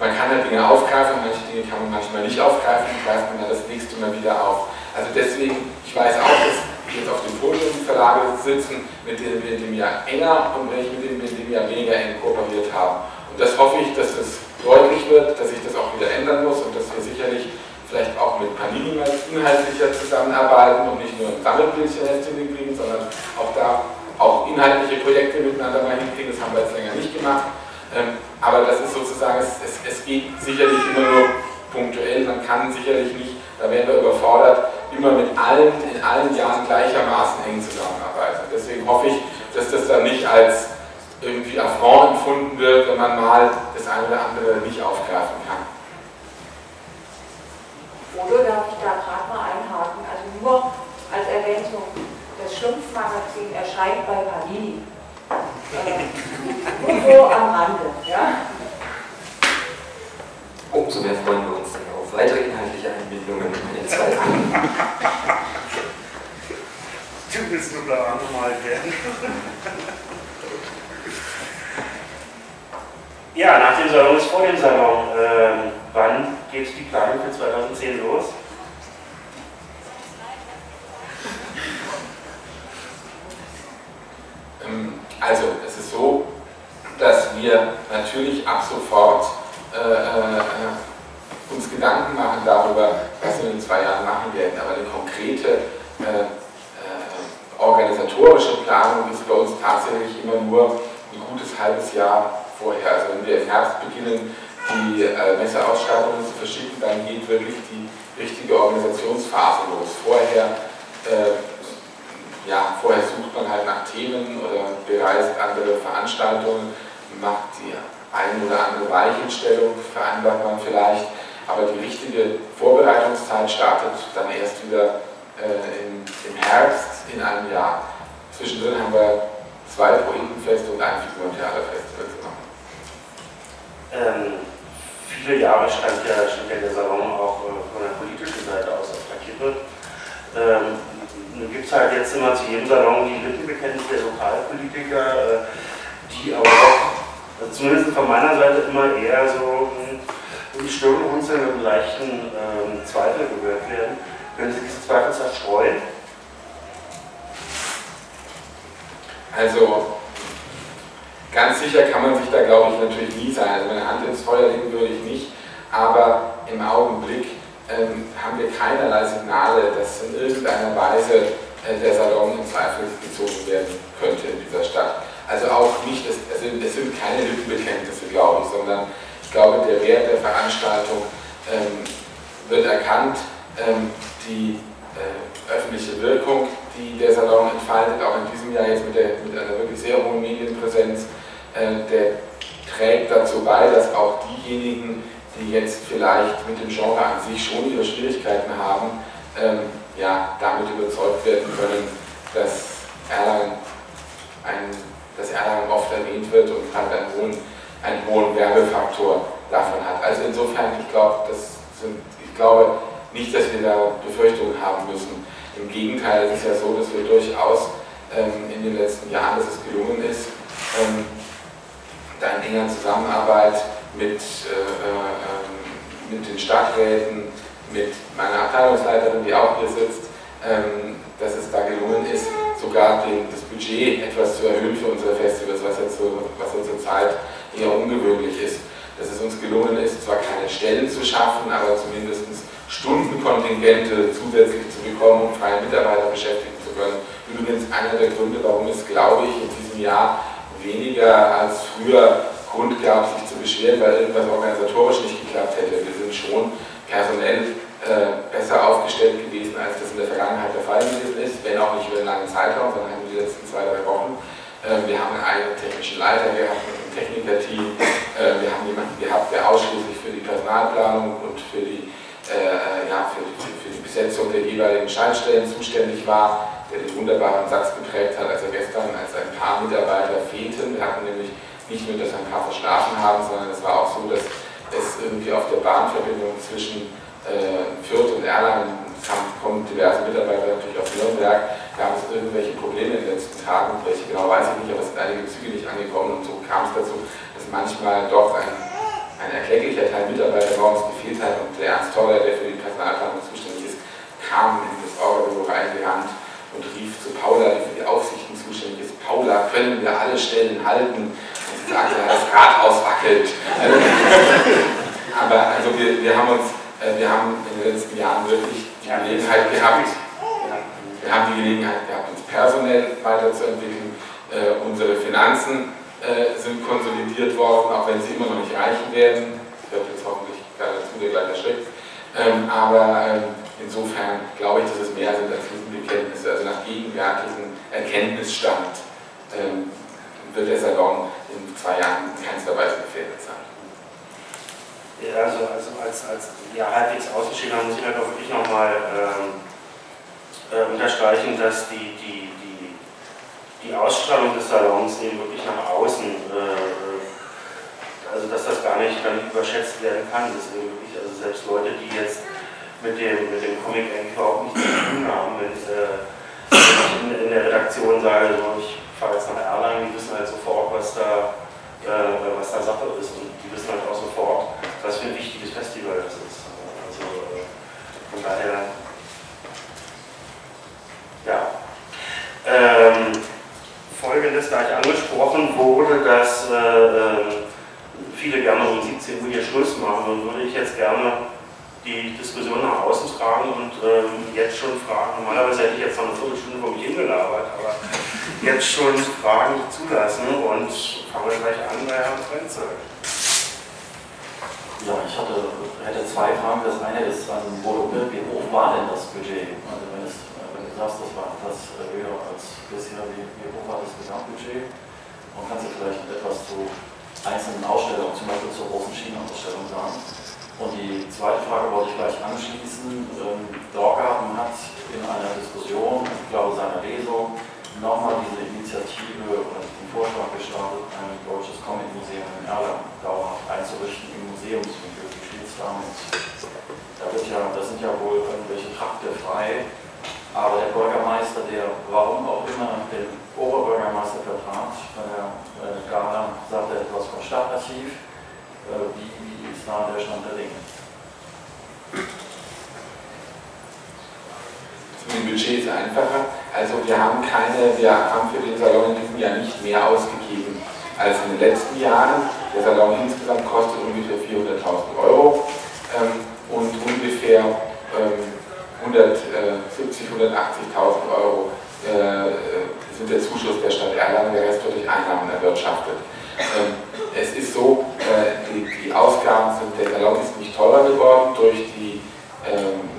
S3: man kann halt Dinge aufgreifen, manche Dinge kann man manchmal nicht aufgreifen, die greift man dann das nächste Mal wieder auf. Also deswegen, ich weiß auch, dass die jetzt auf dem Podium Verlage sitzen, mit denen wir in dem Jahr enger und welche mit denen wir in dem Jahr weniger eng kooperiert haben. Und das hoffe ich, dass das deutlich wird, dass sich das auch wieder ändern muss und dass wir sicherlich vielleicht auch mit Panini mal inhaltlicher zusammenarbeiten und nicht nur ein Sammelbildchen hinkriegen, sondern auch da auch inhaltliche Projekte miteinander mal hinkriegen. Das haben wir jetzt länger nicht gemacht. Ähm, aber das ist sozusagen, es, es, geht sicherlich immer nur punktuell. Man kann sicherlich nicht, da werden wir überfordert, immer mit allen in allen Jahren gleichermaßen eng zusammenarbeiten. Deswegen hoffe ich, dass das dann nicht als irgendwie Affront empfunden wird, wenn man mal das eine oder andere nicht aufgreifen kann.
S9: Oder darf ich da gerade mal einhaken? Also nur als Ergänzung, das Schlumpfmagazin erscheint bei Panini. Äh, nur so am Rande. Ja?
S6: Umso mehr freuen wir uns dann auf weitere inhaltliche Einbindungen in den zwei
S2: Du willst nur da angemalt werden. Ja, nach dem Salon ist vor dem Salon. Ähm, wann geht die Planung für 2010 los?
S3: Ähm, also, es ist so, dass wir natürlich ab sofort äh, äh, uns Gedanken machen darüber, was wir in zwei Jahren machen werden. Aber eine konkrete äh, äh, organisatorische Planung ist bei uns tatsächlich immer nur ein gutes halbes Jahr vorher. Also wenn wir im Herbst beginnen, die äh, Messeausschreibungen zu verschicken, dann geht wirklich die richtige Organisationsphase los. Vorher, äh, ja, vorher sucht man halt nach Themen oder bereist andere Veranstaltungen, macht die eine oder andere Weichenstellung, vereinbart man vielleicht aber die richtige Vorbereitungszeit startet dann erst wieder äh, im, im, Herbst in einem Jahr. Zwischendrin haben wir zwei Poetenfeste und ein Figur- und Theaterfestival zu machen.
S2: Ähm, viele Jahre stand ja, stand ja der Salon auch äh, von der politischen Seite aus auf der Kippe. Ähm, nun gibt es halt jetzt immer zu jedem Salon die Lippenbekenntnisse der Lokalpolitiker, äh, die aber also zumindest von meiner Seite, immer eher so in Stirnrunzeln mit leichten ähm, Zweifel gehört werden. Können Sie diese Zweifel zerstreuen?
S3: Also ganz sicher kann man sich da, glaube ich, natürlich nie sein. Also meine Hand ins Feuer legen würde ich nicht, aber im Augenblick ähm, haben wir keinerlei Signale, dass in irgendeiner Weise äh, der Salon in Zweifel gezogen werden könnte in dieser Stadt. Also auch nicht, es, es, sind, keine Lippenbekenntnisse, glaube ich, sondern ich glaube, der Wert der Veranstaltung ähm, wird erkannt, ähm, die äh, öffentliche Wirkung, die der Salon entfaltet, auch in diesem Jahr jetzt mit, der, mit einer wirklich sehr hohen Medienpräsenz, äh, der trägt dazu bei, dass auch diejenigen, die jetzt vielleicht mit dem Genre an sich schon ihre Schwierigkeiten haben, ähm, ja, damit überzeugt werden können, dass Erlangen, ein, dass Erlangen oft erwähnt wird und halt einen hohen, einen hohen Werbefaktor davon hat. Also insofern, ich glaube, das sind, ich glaube nicht, dass wir da Befürchtungen haben müssen. Im Gegenteil, es ist ja so, dass wir durchaus ähm, in den letzten Jahren, dass es gelungen ist, ähm, da in enger Zusammenarbeit mit, äh, äh, mit den Stadträten, mit meiner Abteilungsleiterin, die auch hier sitzt, ähm, dass es da gelungen ist, sogar den, das Budget etwas zu erhöhen für unsere Festivals, was jetzt so, was ja zurzeit eher ungewöhnlich ist. Dass es uns gelungen ist, zwar keine Stellen zu schaffen, aber zumindest Stundenkontingente zusätzlich zu bekommen, um freie Mitarbeiter beschäftigen zu können. Übrigens einer der Gründe, warum es, glaube ich, in diesem Jahr weniger als früher Grund gab, sich zu beschweren, weil irgendwas organisatorisch nicht geklappt hätte. Wir sind schon personell äh, besser aufgestellt gewesen, als das in der Vergangenheit der Fall gewesen ist, wenn auch nicht über einen langen Zeitraum, sondern in den letzten zwei, drei Wochen. Äh, wir haben einen technischen Leiter gehabt einem Technikerteam. Äh, wir haben jemanden gehabt, der ausschließlich für die Personalplanung und für die, äh, ja, für die, für die Besetzung der jeweiligen Schaltstellen zuständig war, der den wunderbaren Satz geprägt hat, als er gestern, als ein paar Mitarbeiter fehlten. Wir hatten nämlich nicht nur, dass ein paar verschlafen haben, sondern es war auch so, dass es irgendwie auf der Bahnverbindung zwischen äh, Fürth und Erlangen, es kommen diverse Mitarbeiter natürlich aus Nürnberg, gab es irgendwelche Probleme in den letzten Tagen, welche genau weiß ich nicht, aber es sind einige Züge nicht angekommen und so kam es dazu, dass manchmal doch ein, ein erklecklicher Teil Mitarbeiter morgens gefehlt hat und der Ernst Toller, der für die Personalplanung zuständig ist, kam in das Orgelbüro reingerannt und rief zu Paula, die für die Aufsichten zuständig ist, Paula, können wir alle Stellen halten? Sagte, das Rathaus wackelt. [LAUGHS] Aber also wir, wir, haben uns, äh, wir haben in den letzten Jahren wirklich die Gelegenheit gehabt, wir haben die Gelegenheit gehabt, uns personell weiterzuentwickeln. Äh, unsere Finanzen äh, sind konsolidiert worden, auch wenn sie immer noch nicht reichen werden. Das wird jetzt hoffentlich gerade zu der gleiche Schritt. Ähm, aber ähm, insofern glaube ich, dass es mehr sind als Lippenbekenntnisse. Also nach gegenwärtigem Erkenntnisstand ähm, wird der Salon in zwei Jahren in keinster Weise gefährdet sein.
S2: Ja, also, also als, als ja, halbwegs Außenstehender muss ich halt auch wirklich nochmal ähm, äh, unterstreichen, dass die, die, die, die Ausstrahlung des Salons eben wirklich nach außen, äh, also dass das gar nicht, gar nicht überschätzt werden kann. Ist wirklich, also selbst Leute, die jetzt mit dem, mit dem Comic eigentlich überhaupt nichts zu tun haben, wenn, äh, ich in, in, der Redaktion sage, so, ich fahre jetzt nach Erlangen, die wissen halt sofort, was da, äh, was da Sache ist und die wissen halt auch sofort, was für ein wichtiges Festival das ist. Also äh, von daher, ja. Ähm, Folgendes gleich angesprochen wurde, dass äh, ähm, viele gerne um 17 Uhr hier Schluss machen und würde ich jetzt gerne die Diskussion nach außen tragen und ähm, jetzt schon fragen. Normalerweise hätte ich jetzt noch eine Viertelstunde vor mich hingelabert, aber [LAUGHS] jetzt schon Fragen zulassen und fangen wir gleich an bei Herrn Frenzel.
S10: Ja, ich hatte, hätte zwei Fragen. Das eine ist an Bodo wie hoch war denn das Budget? Also wenn, es, wenn du sagst, das war etwas höher als bisher, wie, wie hoch war das Gesamtbudget? Und kannst du vielleicht etwas zu einzelnen Ausstellungen, zum Beispiel zur großen China-Ausstellung sagen? Und die zweite Frage wollte ich gleich anschließen. Ähm, Dorgarten hat in einer Diskussion, ich glaube seiner Lesung, nochmal diese Initiative oder den Vorschlag gestartet, ein deutsches Comic-Museum in Erlangen dauerhaft einzurichten im Museumswinkel. Wie steht es damit? Da, wird ja, da sind ja wohl irgendwelche Trakte frei, aber der Bürgermeister, der warum auch immer den Oberbürgermeister vertrat, bei der äh, Gala sagte etwas vom Stadtarchiv. Äh, ist da der Stand der Dinge?
S3: Zum Budget ist einfacher. Also wir haben keine, wir haben für den Salon in diesem Jahr nicht mehr ausgegeben als in den letzten Jahren. Der Salon insgesamt kostet ungefähr 400.000 Euro ähm, und ungefähr ähm, 170.000, 180.000 Euro äh, sind der Zuschuss der Stadt Erlangen, der Rest wird durch Einnahmen erwirtschaftet. Ähm, es ist so, äh, die, die, Ausgaben sind, der Salon ist nicht teurer geworden durch die ähm,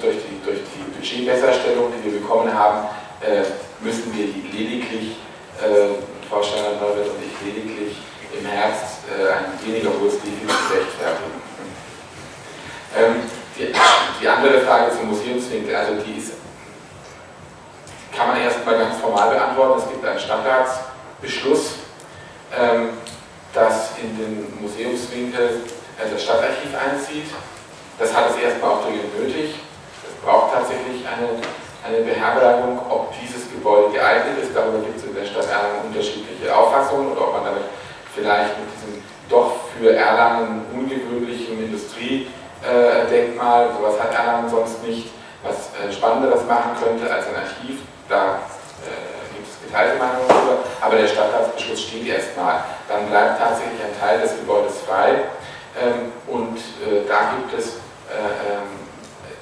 S3: durch die, durch die Budgetbesserstellung, die wir bekommen haben, äh, müssen wir lediglich, äh, Frau Steiner-Neuwirth und ich, lediglich im Herbst äh, ein weniger hohes Defizit rechtfertigen. Ähm, die, die, andere Frage zum Museumswinkel, also die ist, kann man erstmal ganz formal beantworten. Es gibt einen Stadtratsbeschluss, ähm, das in den Museumswinkel äh, das Stadtarchiv einzieht. Das hat es erstmal auch dringend nötig. Es braucht tatsächlich eine, eine Beherbergung, ob dieses Gebäude geeignet ist. Darüber gibt es in der Stadt Erlangen unterschiedliche Auffassungen oder ob man damit vielleicht mit diesem doch für Erlangen ungewöhnlichen Industriedenkmal, sowas hat Erlangen sonst nicht, was äh, Spannenderes machen könnte als ein Archiv. Da geteilte Meinungen darüber, aber der Stadtratsbeschluss steht erstmal. Dann bleibt tatsächlich ein Teil des Gebäudes frei ähm, und äh, da gibt es äh, ähm,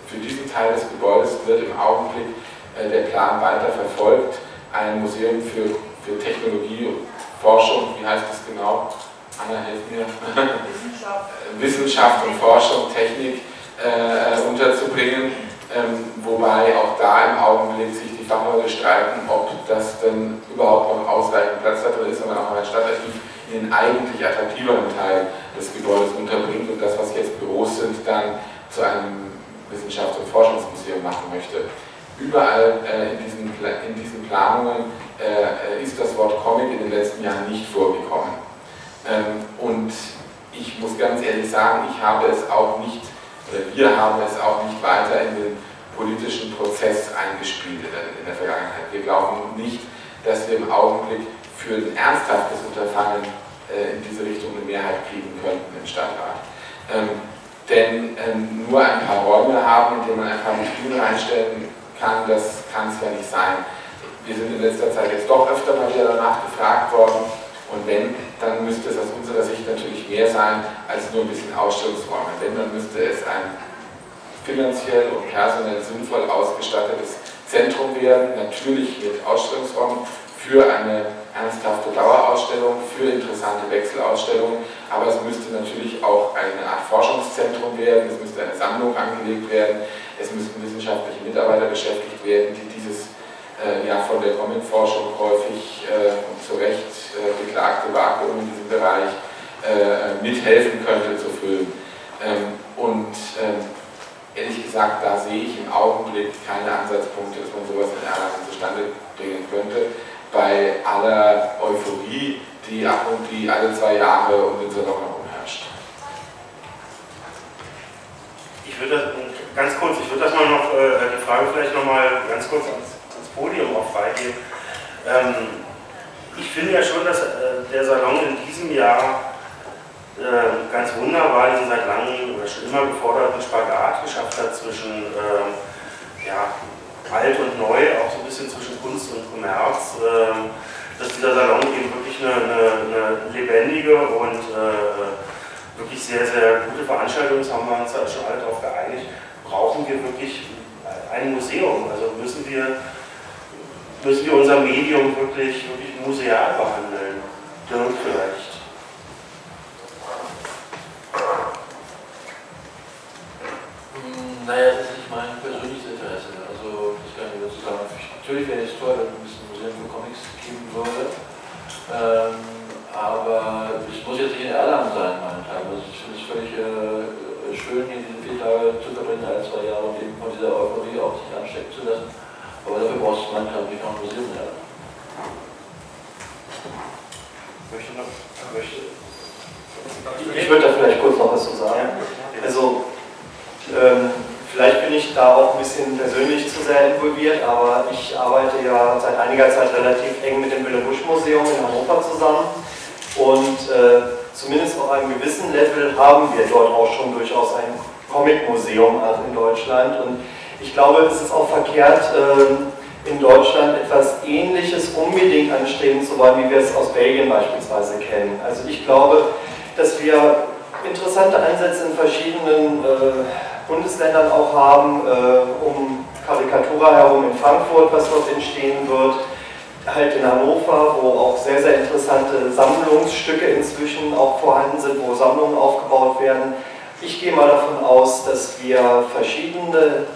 S3: für diesen Teil des Gebäudes wird im Augenblick äh, der Plan weiter verfolgt. Ein Museum für, für Technologie und Forschung, wie heißt das genau? Anna, hilf mir. Wissenschaft. [LAUGHS] Wissenschaft und Forschung, Technik äh, unterzubringen, ähm, wobei auch da im Augenblick sich Fachleute streiten, ob das denn überhaupt noch ausreichend Platz da drin ist, wenn man auch ein Stadtarchiv in den eigentlich attraktiveren Teil des Gebäudes unterbringt und das, was jetzt Büros sind, dann zu einem Wissenschafts- und Forschungsmuseum machen möchte. Überall äh, in, diesen, in diesen Planungen äh, ist das Wort Comic in den letzten Jahren nicht vorgekommen. Ähm, und ich muss ganz ehrlich sagen, ich habe es auch nicht, oder wir haben es auch nicht weiter in den politischen Prozess eingespielt in der Vergangenheit. Wir glauben nicht, dass wir im Augenblick für ein ernsthaftes Unterfangen äh, in diese Richtung eine Mehrheit kriegen könnten im Stadtrat. Ähm, denn ähm, nur ein paar Räume haben, in denen man einfach Vitrinen reinstellen kann, das kann es ja nicht sein. Wir sind in letzter Zeit jetzt doch öfter mal wieder danach gefragt worden und wenn, dann müsste es aus unserer Sicht natürlich mehr sein als nur ein bisschen Ausstellungsräume. Wenn, dann müsste es ein finanziell und personell sinnvoll ausgestattetes Zentrum werden, natürlich mit Ausstellungsräumen für eine ernsthafte Dauerausstellung, für interessante Wechselausstellungen, aber es müsste natürlich auch eine Art Forschungszentrum werden, es müsste eine Sammlung angelegt werden, es müssten wissenschaftliche Mitarbeiter beschäftigt werden, die dieses äh, ja von der Comic-Forschung häufig äh, und zu Recht äh, beklagte Vakuum in diesem Bereich äh, mithelfen könnte zu füllen. Ähm, und ähm, ehrlich gesagt, da sehe ich im Augenblick keine Ansatzpunkte, dass man sowas in Erlangen zustande bringen könnte bei aller Euphorie, die ab und die alle zwei Jahre um den Salon herum herrscht.
S2: Ich würde das, ganz kurz, ich würde das mal noch, äh, die Frage vielleicht nochmal ganz kurz ans, ans, Podium auch freigeben. Ähm, ich finde ja schon, dass äh, der Salon in diesem Jahr äh, ganz wunderbar diesen seit langem oder schon immer geforderten Spagat geschafft hat zwischen ähm, ja, alt und neu, auch so ein bisschen zwischen Kunst und Kommerz, äh, dass dieser Salon eben wirklich eine, eine, eine lebendige und äh, wirklich sehr, sehr gute Veranstaltung ist, haben wir uns da schon alle darauf geeinigt, brauchen wir wirklich ein Museum. Also müssen wir, müssen wir unser Medium wirklich, wirklich museal behandeln. Dirk vielleicht.
S8: Hm, naja, das ist nicht mein persönliches Interesse sagen, natürlich wäre es toll, wenn es ein Museum für Comics geben würde. Ähm, aber es muss jetzt nicht in Erlangen sein, meine Teil. Also ich finde es völlig äh, schön, hier diese vier Tage zu verbringen, ein, zwei Jahre und eben von dieser Euphorie auch sich anstecken zu lassen. Aber dafür brauchst du manchmal nicht auch ein Museum ja.
S7: Möchte noch, möchte. Ich würde da vielleicht kurz noch was zu sagen. Also, ähm, vielleicht bin ich da auch ein bisschen persönlich zu sehr involviert, aber ich arbeite ja seit einiger Zeit relativ eng mit dem Wille Busch Museum in Hannover zusammen und äh, zumindest auf einem gewissen Level haben wir dort auch schon durchaus ein Comic-Museum in Deutschland und ich glaube, es ist auch verkehrt, äh, in Deutschland etwas Ähnliches unbedingt anstreben zu wollen, wie wir es aus Belgien beispielsweise kennen. Also ich glaube, dass wir interessante Ansätze in verschiedenen äh, Bundesländern auch haben, äh, um Karikatura herum in Frankfurt, was dort entstehen wird, halt in Hannover, wo auch sehr, sehr interessante Sammlungsstücke inzwischen auch vorhanden sind, wo Sammlungen aufgebaut werden. Ich gehe mal davon aus, dass wir verschiedene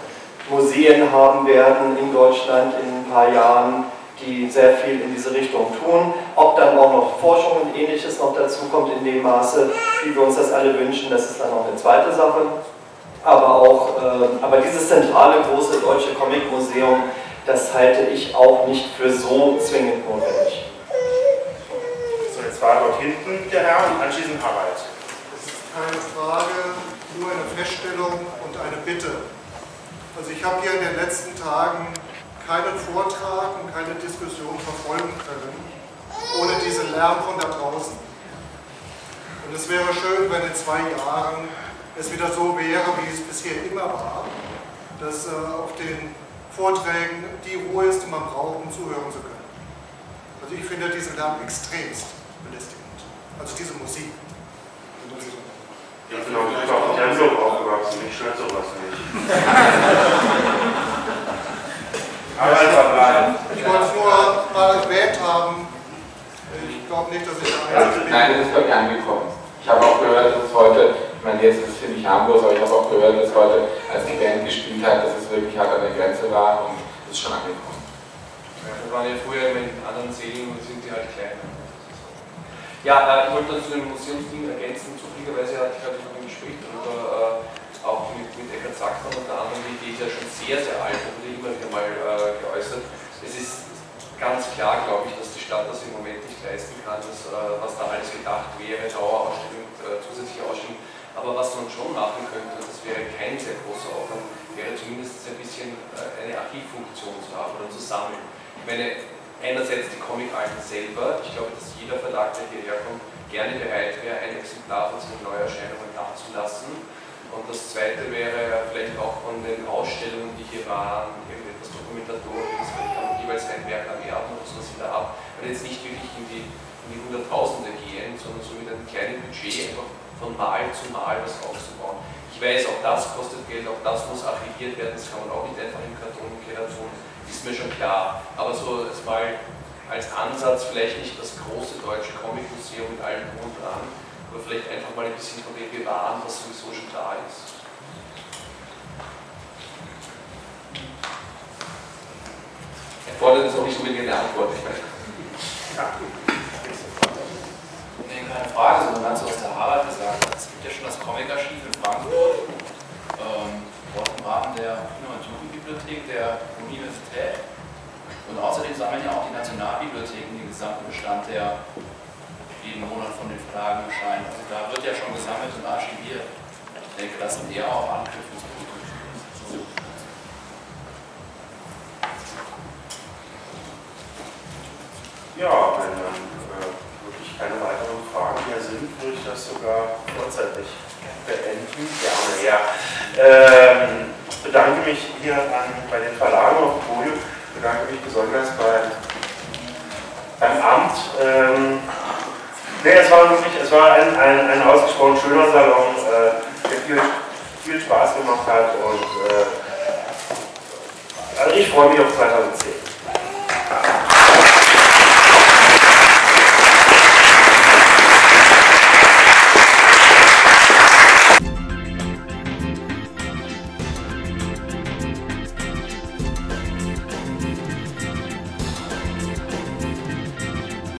S7: Museen haben werden in Deutschland in ein paar Jahren, die sehr viel in diese Richtung tun. Ob dann auch noch Forschung und ähnliches noch dazu kommt in dem Maße, wie wir uns das alle wünschen, das ist dann noch eine zweite Sache. Aber auch, äh, aber dieses zentrale große deutsche Comic-Museum, das halte ich auch nicht für so zwingend notwendig.
S2: So, jetzt war dort hinten der Herr und anschließend Harald.
S11: Das ist keine Frage, nur eine Feststellung und eine Bitte. Also ich habe hier in den letzten Tagen keinen Vortrag und keine Diskussion verfolgen können, ohne diesen Lärm von da draußen. Und es wäre schön, wenn in zwei Jahren es wieder so wäre, wie es bisher immer war, dass äh, auf den Vorträgen die Ruhe ist, die man braucht, um zuhören zu können. Also ich finde diesen Lärm extremst belästigend. Also diese Musik.
S2: Ja, genau, ich bin auch in Hamburg aufgewachsen, ich stört sowas nicht. [LAUGHS] Aber
S11: ich wollte es nur mal erwähnt haben. Ich glaube nicht, dass ich der Einzige bin.
S3: Nein, das ist glaube ich angekommen. Ist schon angekommen.
S12: Ja, wir waren ja früher immer in anderen Sälen und sind die halt kleiner. Ja, äh, ich wollte dazu dem Museumsding ergänzen. Zufälligerweise hatte ich heute noch ein Gespräch darüber, äh, auch mit, mit Eckhard Sackmann unter anderem, die Idee ist ja schon sehr, sehr alt, wurde immer wieder mal äh, geäußert. Es ist ganz klar, glaube ich, dass die Stadt das im Moment nicht leisten kann, dass, äh, was da alles gedacht wäre, Dauerausstellung, äh, zusätzliche Ausstellung. Aber was man schon machen könnte, das wäre kein sehr großer Aufwand, wäre zumindest ein bisschen äh, eine Archivfunktion zu haben oder zu sammeln. Ich meine, einerseits die Comic-Alten selber. Ich glaube, dass jeder Verlag, der hierher kommt, gerne bereit wäre, ein Exemplar von seinen Neuerscheinungen dazulassen. Und das zweite wäre vielleicht auch von den Ausstellungen, die hier waren, irgendetwas Dokumentatorisches, vielleicht kann man jeweils ein Werk am Erden oder sowas wieder ab, weil jetzt nicht wirklich in die, in die Hunderttausende gehen, sondern so mit einem kleinen Budget einfach von Mal zu Mal was aufzubauen. Weiß, auch das kostet Geld, auch das muss archiviert werden, das kann man auch nicht einfach im Karton tun ist mir schon klar. Aber so jetzt mal als Ansatz vielleicht nicht das große deutsche Comic-Museum mit allem Drum und Dran, aber vielleicht einfach mal ein bisschen von dem bewahren, was sowieso schon da ist. Erfordert jetzt auch nicht unbedingt eine Antwort, ich meine.
S13: Nee, keine Frage, sondern ganz was der Harald gesagt. Es gibt ja schon das Comic-Archiv in Frankfurt. Rahmen der Kinder- und Jugendbibliothek der Universität. Und außerdem sammeln ja auch die Nationalbibliotheken den gesamten Bestand, der jeden Monat von den Verlagen erscheint. Also da wird ja schon gesammelt und archiviert. Ich denke, das sind eher auch Anknüpfungspunkte.
S2: Ja, wenn dann äh, wirklich keine weiteren Fragen mehr sind, würde ich das sogar vorzeitig beenden. Gerne, ja. Ähm, bedanke mich hier an, bei den Verlagen auf dem Podium, bedanke mich besonders bei, beim Amt. Ähm, nee, es war wirklich, es war ein, ein, ein ausgesprochen schöner Salon, äh, der viel, viel Spaß gemacht hat und äh, also ich freue mich auf 2010.